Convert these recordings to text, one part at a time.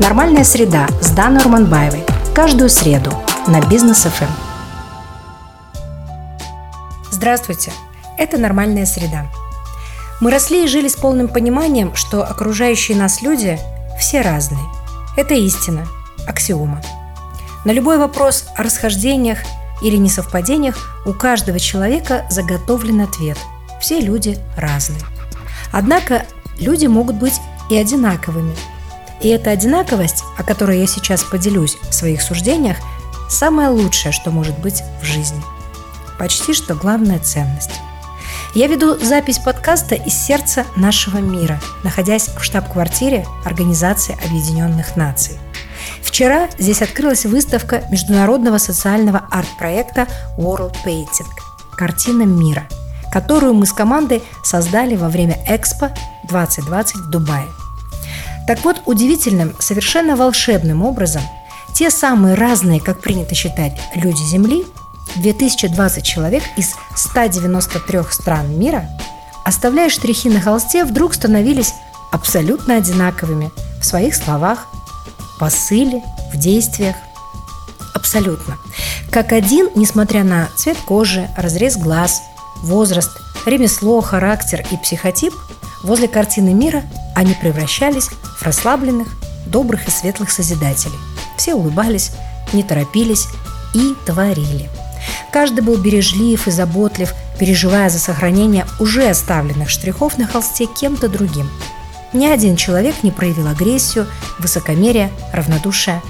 Нормальная среда с Даной Урманбаевой. Каждую среду на Бизнес ФМ. Здравствуйте! Это «Нормальная среда». Мы росли и жили с полным пониманием, что окружающие нас люди все разные. Это истина, аксиома. На любой вопрос о расхождениях или несовпадениях у каждого человека заготовлен ответ. Все люди разные. Однако люди могут быть и одинаковыми. И эта одинаковость, о которой я сейчас поделюсь в своих суждениях, самое лучшее, что может быть в жизни. Почти что главная ценность. Я веду запись подкаста из сердца нашего мира, находясь в штаб-квартире Организации Объединенных Наций. Вчера здесь открылась выставка международного социального арт-проекта World Painting – «Картина мира», которую мы с командой создали во время Экспо 2020 в Дубае. Так вот, удивительным, совершенно волшебным образом те самые разные, как принято считать, люди Земли, 2020 человек из 193 стран мира, оставляя штрихи на холсте, вдруг становились абсолютно одинаковыми в своих словах, посыле, в действиях. Абсолютно. Как один, несмотря на цвет кожи, разрез глаз, возраст, ремесло, характер и психотип, возле картины мира они превращались расслабленных, добрых и светлых созидателей. Все улыбались, не торопились и творили. Каждый был бережлив и заботлив, переживая за сохранение уже оставленных штрихов на холсте кем-то другим – ни один человек не проявил агрессию, высокомерие, равнодушие.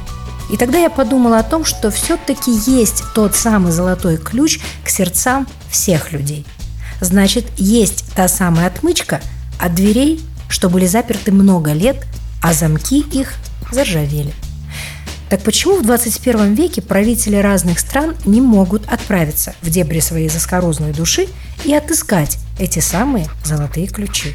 И тогда я подумала о том, что все-таки есть тот самый золотой ключ к сердцам всех людей. Значит, есть та самая отмычка от дверей, что были заперты много лет, а замки их заржавели. Так почему в 21 веке правители разных стран не могут отправиться в дебри своей заскорузной души и отыскать эти самые золотые ключи?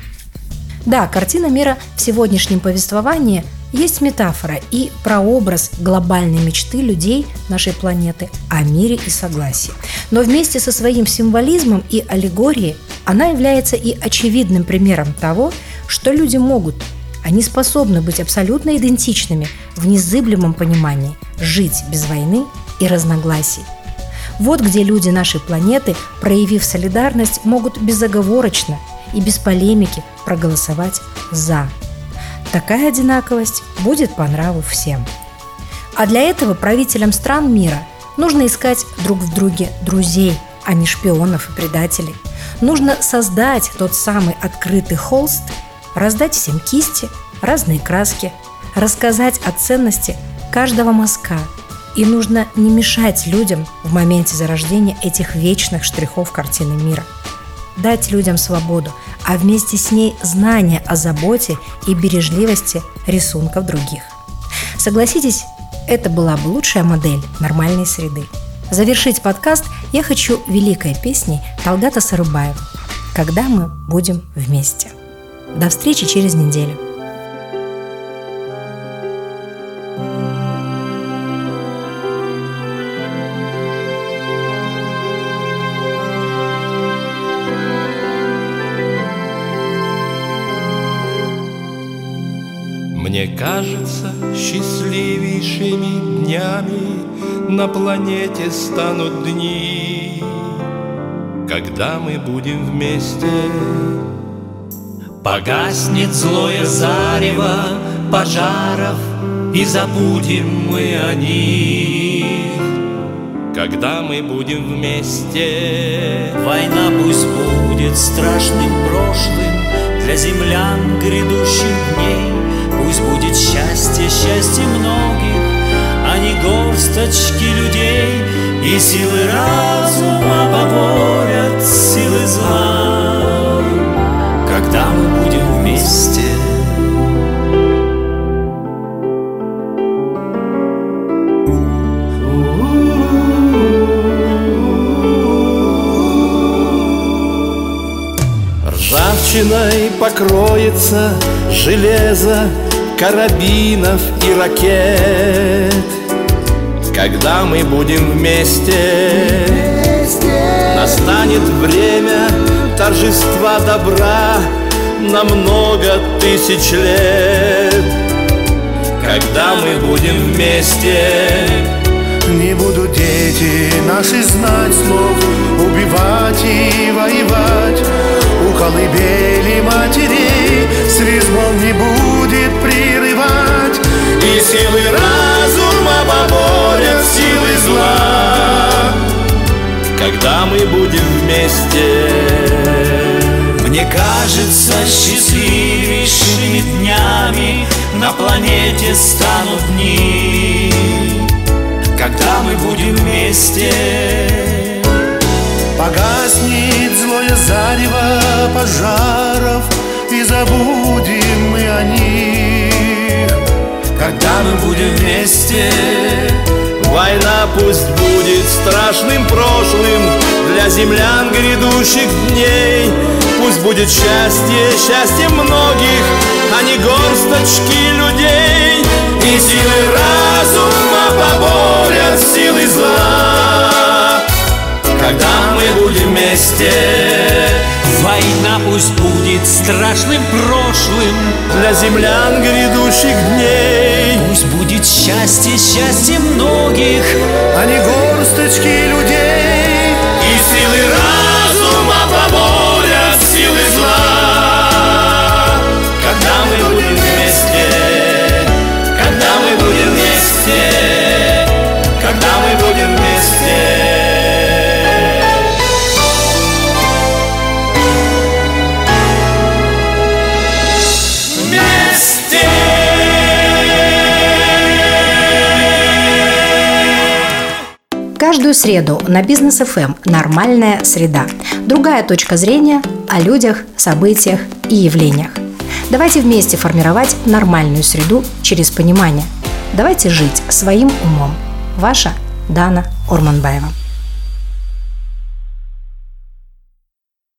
Да, картина мира в сегодняшнем повествовании есть метафора и прообраз глобальной мечты людей нашей планеты о мире и согласии. Но вместе со своим символизмом и аллегорией она является и очевидным примером того, что люди могут, они способны быть абсолютно идентичными в незыблемом понимании, жить без войны и разногласий. Вот где люди нашей планеты, проявив солидарность, могут безоговорочно и без полемики проголосовать «за». Такая одинаковость будет по нраву всем. А для этого правителям стран мира нужно искать друг в друге друзей, а не шпионов и предателей. Нужно создать тот самый открытый холст, раздать всем кисти, разные краски, рассказать о ценности каждого мазка. И нужно не мешать людям в моменте зарождения этих вечных штрихов картины мира – дать людям свободу, а вместе с ней знания о заботе и бережливости рисунков других. Согласитесь, это была бы лучшая модель нормальной среды. Завершить подкаст я хочу великой песней Талгата Сарубаева «Когда мы будем вместе». До встречи через неделю. Мне кажется, счастливейшими днями На планете станут дни, Когда мы будем вместе. Погаснет злое зарево пожаров, И забудем мы о них. Когда мы будем вместе Война пусть будет страшным прошлым Для землян грядущих дней Пусть будет счастье, счастье многих, а не горсточки людей, И силы разума поборят Ржавчиной покроется железо карабинов и ракет Когда мы будем вместе, вместе. Настанет время торжества добра На много тысяч лет когда мы будем вместе. Не будут дети наши знать слов, убивать и воевать. Когда мы будем вместе. Мне кажется, счастливейшими днями на планете станут дни, когда мы будем вместе. Погаснет злое зарево пожаров И забудем мы о них Когда мы будем вместе Война пусть будет страшным прошлым Для землян грядущих дней. Пусть будет счастье, счастье многих А не горсточки людей. И силы разума поборят силы зла. Когда мы будем вместе? Война пусть будет страшным прошлым Для землян грядущих дней счастье, счастье многих А не горсточки людей Каждую среду на Бизнес ФМ «Нормальная среда». Другая точка зрения о людях, событиях и явлениях. Давайте вместе формировать нормальную среду через понимание. Давайте жить своим умом. Ваша Дана Орманбаева.